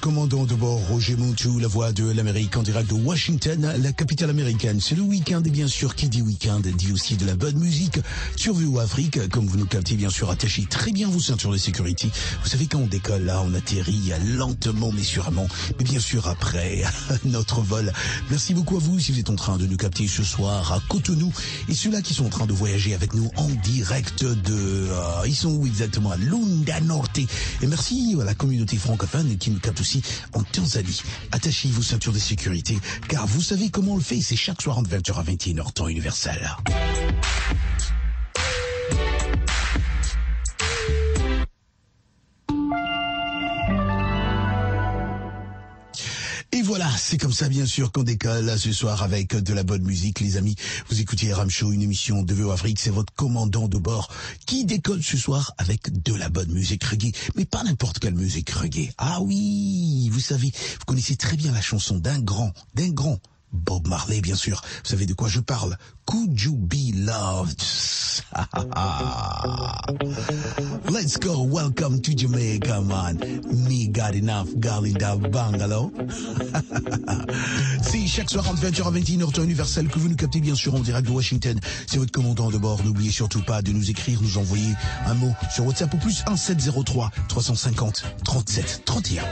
commandant de bord Roger Montou, la voix de l'Amérique en direct de Washington, la capitale américaine. C'est le week-end et bien sûr qui dit week-end dit aussi de la bonne musique sur VO Afrique, comme vous nous captez bien sûr attaché très bien vos ceintures de sécurité. Vous savez quand on décolle là, on atterrit lentement mais sûrement, mais bien sûr après notre vol. Merci beaucoup à vous si vous êtes en train de nous capter ce soir à Cotonou et ceux-là qui sont en train de voyager avec nous en direct de... Euh, ils sont où exactement? À Lunda Norte. Et merci à la communauté francophone qui nous capte en Tanzanie. Attachez vos ceintures de sécurité, car vous savez comment on le fait, c'est chaque soir entre 20h à 21h, temps universel. C'est comme ça bien sûr qu'on décolle ce soir avec de la bonne musique, les amis. Vous écoutez Ram Show, une émission de VO Afrique, c'est votre commandant de bord qui décolle ce soir avec de la bonne musique reggae, mais pas n'importe quelle musique reggae. Ah oui, vous savez, vous connaissez très bien la chanson d'un grand, d'un grand Bob Marley, bien sûr. Vous savez de quoi je parle Could you be loved? Let's go, welcome to Jamaica, man. Me got enough, girl in the bungalow. C'est chaque soir entre 20h à 21h, temps universel, que vous nous captez bien sûr en direct de Washington. C'est votre commandant de bord. N'oubliez surtout pas de nous écrire, nous envoyer un mot sur WhatsApp au plus 1703 350 37 31.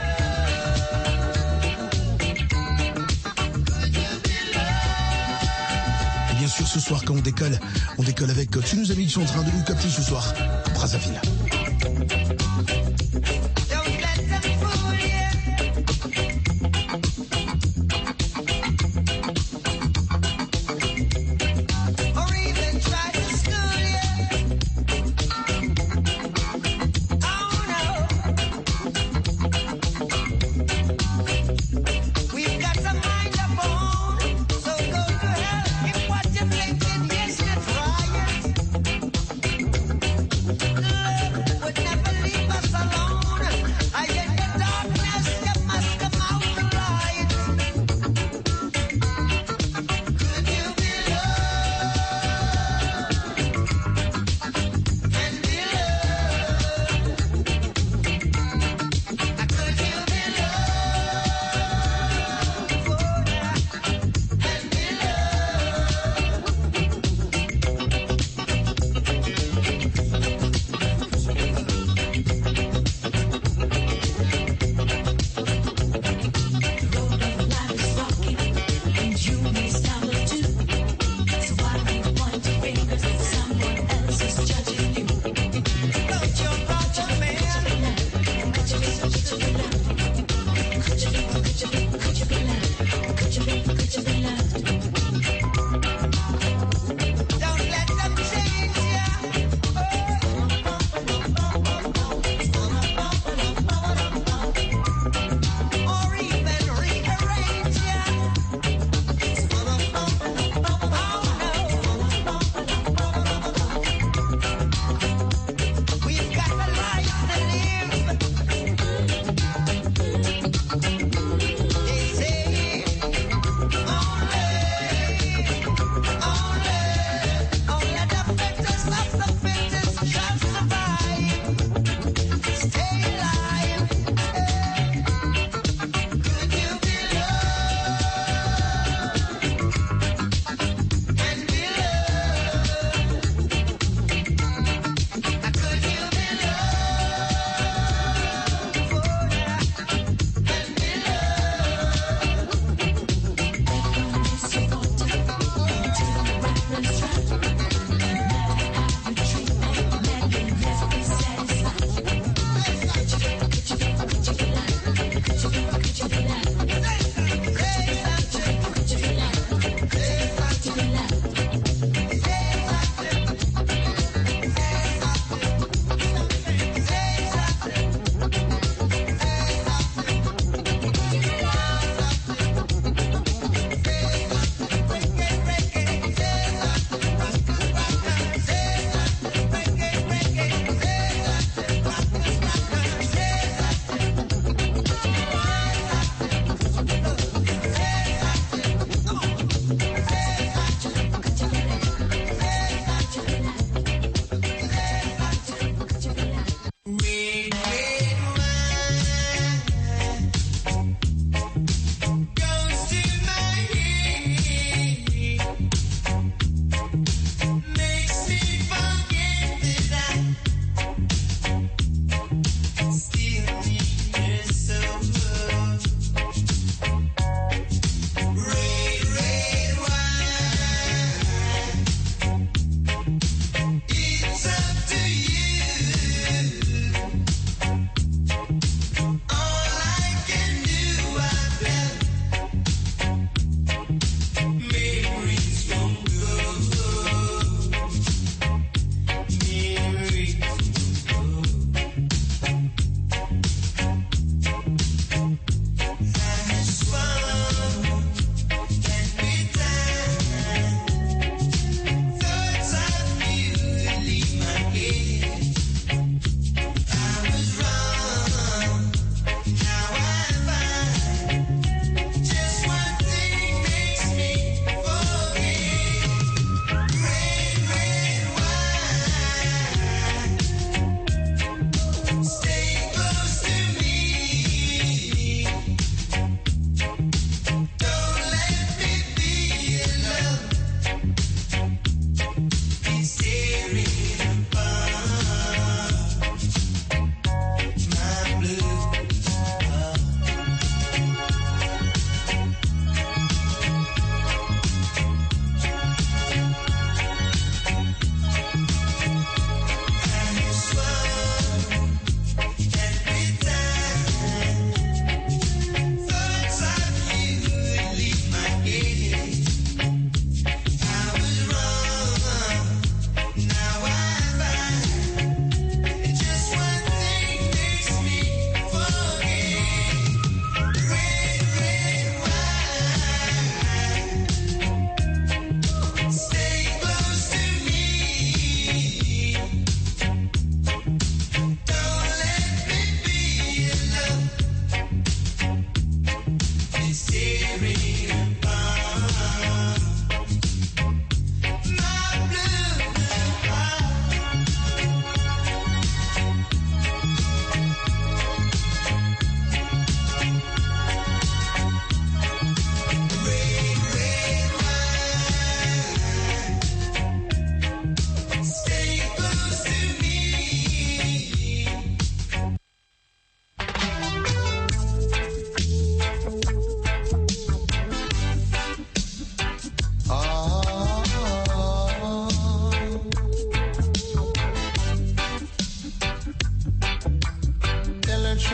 Sûr, ce soir, quand on décolle, on décolle avec tous nos amis qui sont en train de nous capter ce soir Brazzaville.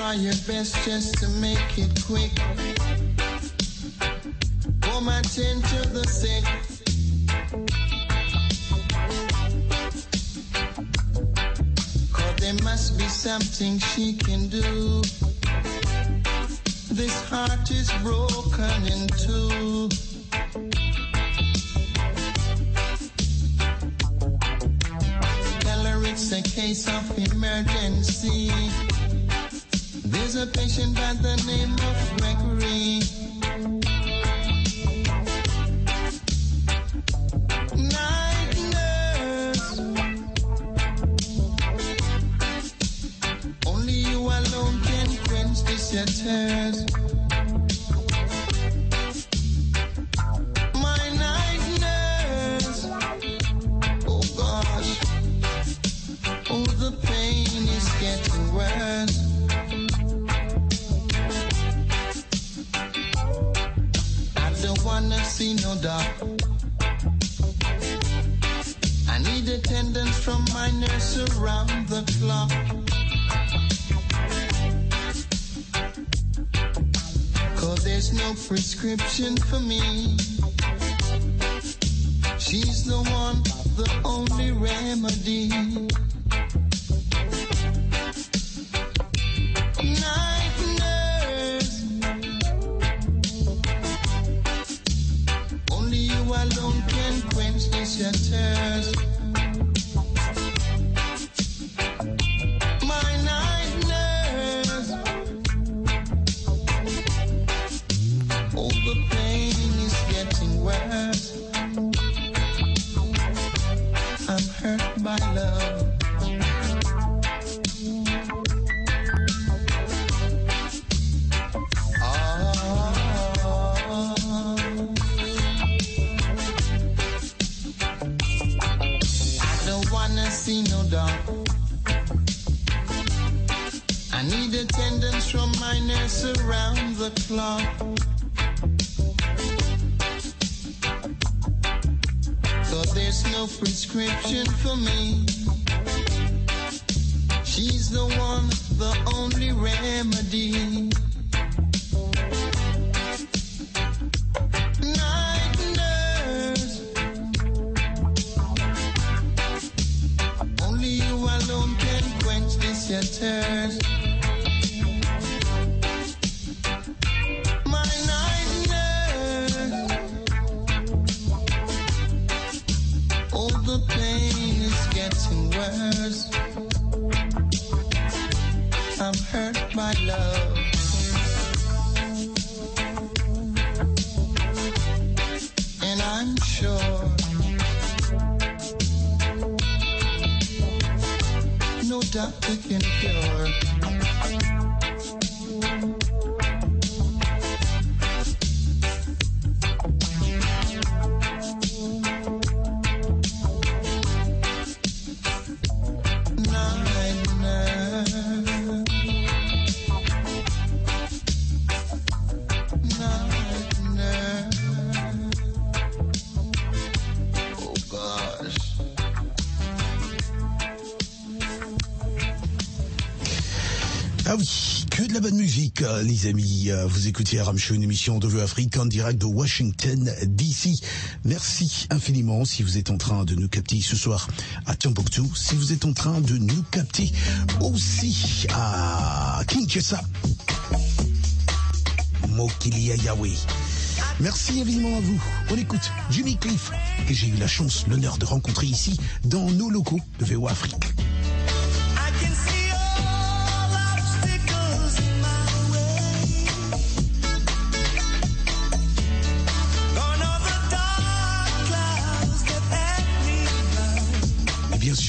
Try your best just to make it quick. Woman, tend to the sick. Cause there must be something she can do. This heart is broken in two. Tell her it's a case of emergency. There's a patient by the name of Gregory. Prescription for me. The pain is getting worse. For me. Ah oui, que de la bonne musique, euh, les amis. Euh, Vous écoutez Aram Show, une émission de Vue Afrique en direct de Washington, D.C. Merci infiniment si vous êtes en train de nous capter ce soir à Timbuktu, si vous êtes en train de nous capter aussi à Kinshasa. Mokilia Yahweh. Merci évidemment à vous. On écoute Jimmy Cliff, que j'ai eu la chance, l'honneur de rencontrer ici dans nos locaux de VO Afrique.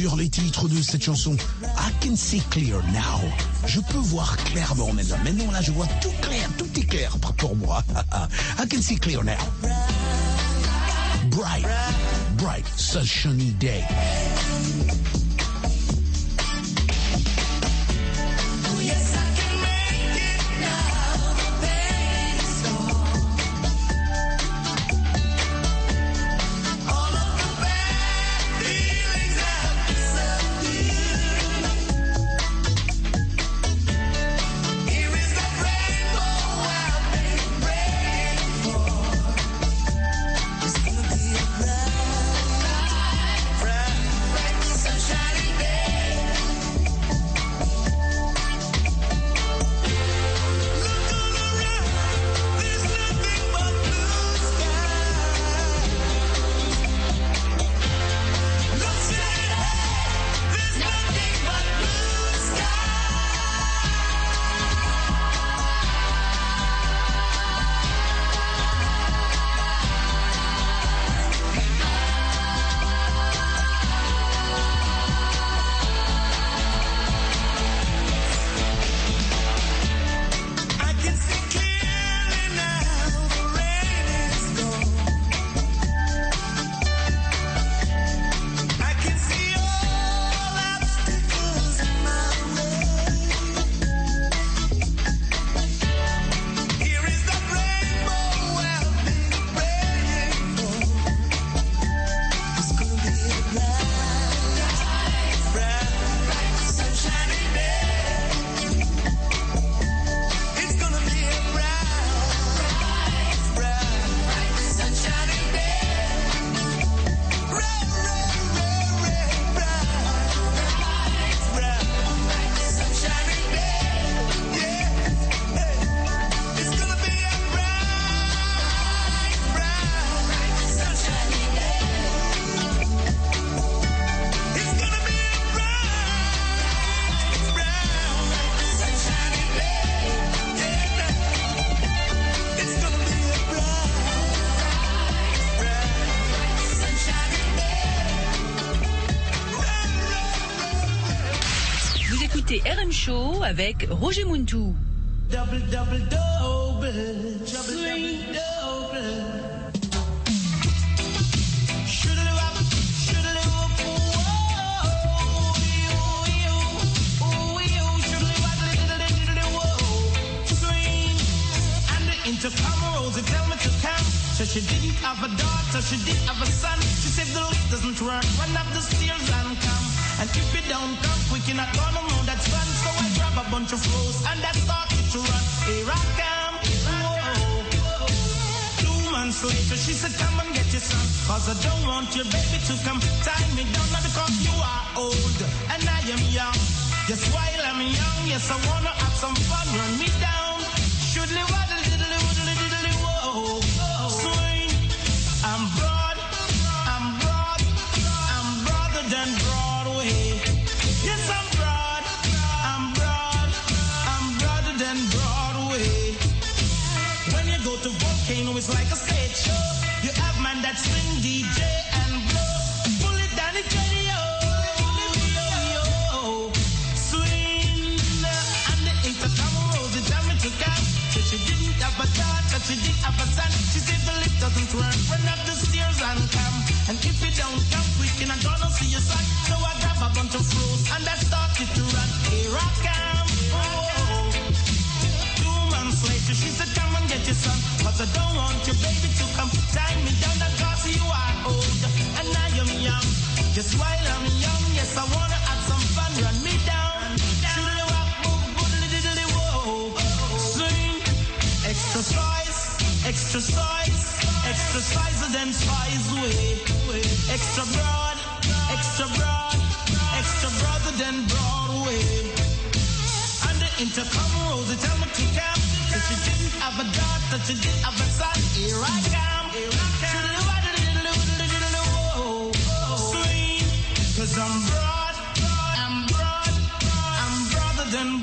Sûr, les titres de cette chanson. I can see clear now. Je peux voir clairement maintenant. Maintenant, là, je vois tout clair. Tout est clair pour moi. I can see clear now. Bright, bright, sunshiny day. Avec Roger Muntou. Double, double, double. Diddly-diddly-whoa. Swing. And tell me to come. So she didn't have a daughter, she did have a son. She said the lift doesn't work, run up the stairs and come. If you don't come quick, you're not gonna that's fun. So I grab a bunch of flows and that started to run. Here I come. Whoa. Two months later, she said, come and get your son. Cause I don't want your baby to come tie me down. Not because you are old and I am young. Just while I'm young, yes, I wanna have some fun. Run me down. Shoodly waddle she did have a son. She said the lift doesn't work, run up the stairs and come. And if you don't come quick, you're not gonna see your son. So I grab a bunch of fruits and I started to run. Here I come. Oh. Two months later, she said, come and get your son. Cause I don't want your baby to come tie me down because you are old and I am young. Just while I'm young, yes, I wanna extra size, extra size than size way. Extra broad, extra broad, extra broader than Broadway. And the intercom rose, tell me to come. That she didn't have a daughter, she didn't have a son. Here I come. Shoodly-wop-diddly-diddly-whoa. Swing. Cause I'm broad, I'm broad, I'm broader than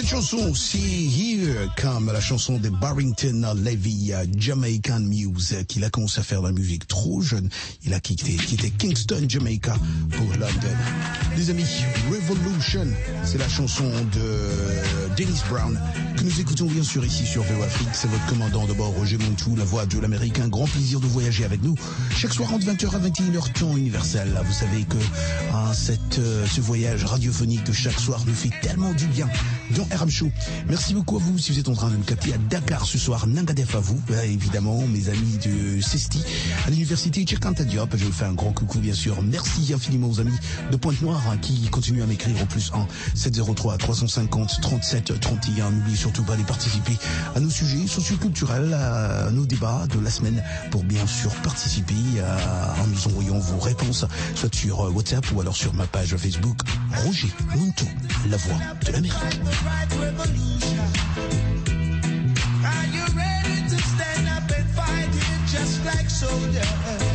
Cette chanson, See Here Come, la chanson de Barrington Levy, Jamaican Muse, qu'il a commencé à faire de la musique trop jeune. Il a quitté, quitté Kingston, Jamaica pour London. Les amis, Revolution, c'est la chanson de Dennis Brown que nous écoutons bien sûr ici sur VO Afrique. C'est votre commandant de bord, Roger Montou, la voix de l'Amérique. Un grand plaisir de voyager avec nous chaque soir entre 20h à 21h temps universel. Vous savez que hein, cette, euh, ce voyage radiophonique de chaque soir nous fait tellement du bien dans RM Show. Merci beaucoup à vous si vous êtes en train de me capter à Dakar ce soir. Nangadef à vous, évidemment, mes amis de Cesti, à l'université Cheikh Anta Diop. Je vous fais un grand coucou, bien sûr. Merci infiniment aux amis de Pointe-Noire hein, qui continuent à m'écrire au plus 1 703 350 37 31. N'oubliez surtout pas de participer à nos sujets socioculturels, à nos débats de la semaine pour bien sûr participer en nous envoyant vos réponses, soit sur euh, WhatsApp ou alors sur ma page Facebook Roger Munto, la voix de l'Amérique. just like soldiers?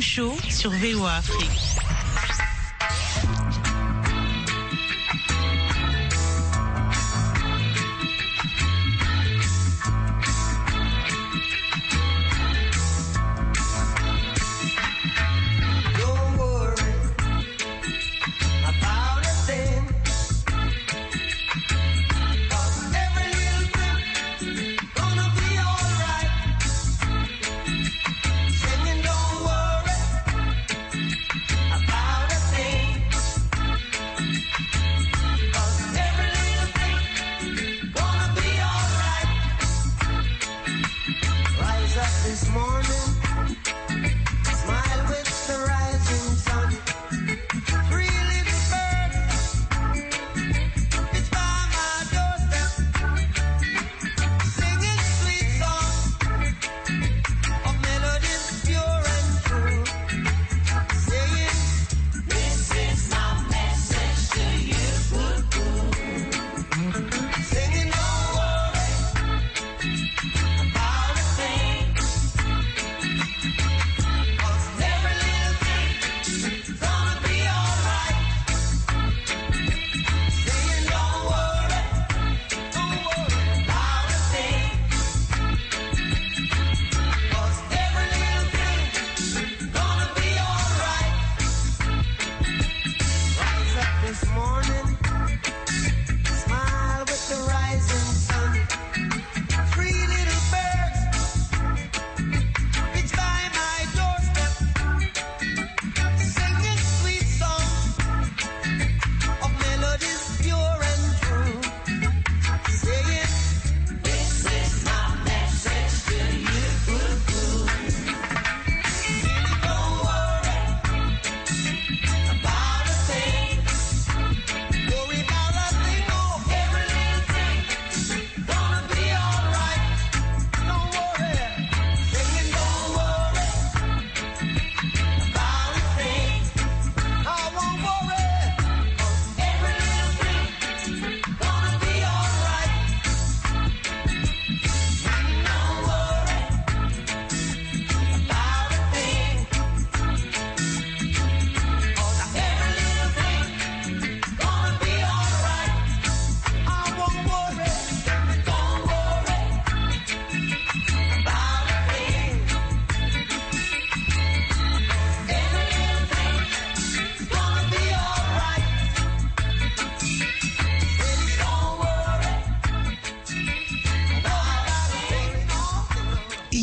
Show sur VOA Afrique.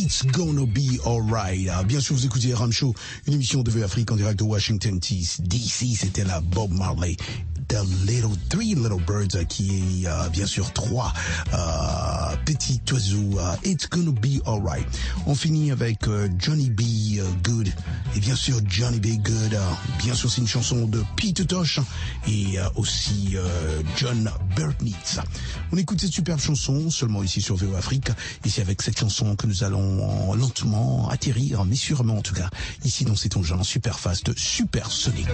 It's Gonna Be Alright. Ah, Bien sûr, vous écoutez Ram Show, une émission de Afrique en direct de Washington DC. C'était la Bob Marley. The Little Three Little Birds, euh, qui est euh, bien sûr trois euh, petits oiseaux. euh, It's Gonna Be Alright. On finit avec euh, Johnny B. Good. Et bien sûr, Johnny B. Good. bien sûr, c'est une chanson de Pete Tosh et aussi John Burtnitz. On écoute cette superbe chanson seulement ici sur VO Afrique. Et c'est avec cette chanson que nous allons lentement atterrir, mais sûrement en tout cas, ici dans cet engin super fast, super sonique.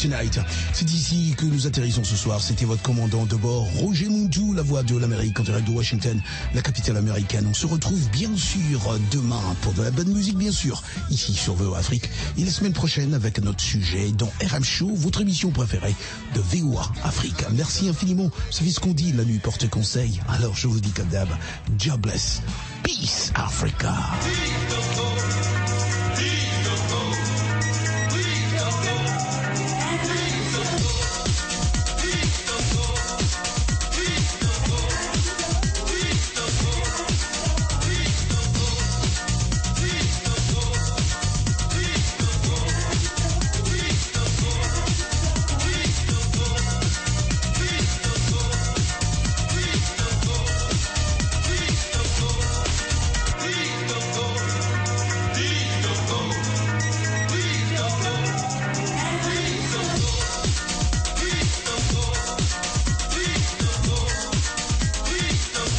Tonight. C'est ici que nous atterrissons ce soir. C'était votre commandant de bord, Roger Mundu, la voix de l'Amérique en direct de Washington, la capitale américaine. On se retrouve bien sûr demain pour de la bonne musique, bien sûr, ici sur VO Afrique. Et la semaine prochaine avec un autre sujet dans RM Show, votre émission préférée de VOA Afrique. Merci infiniment. Vous ce qu'on dit, la nuit porte conseil. Alors je vous dis comme d'hab, jobless. Peace Africa.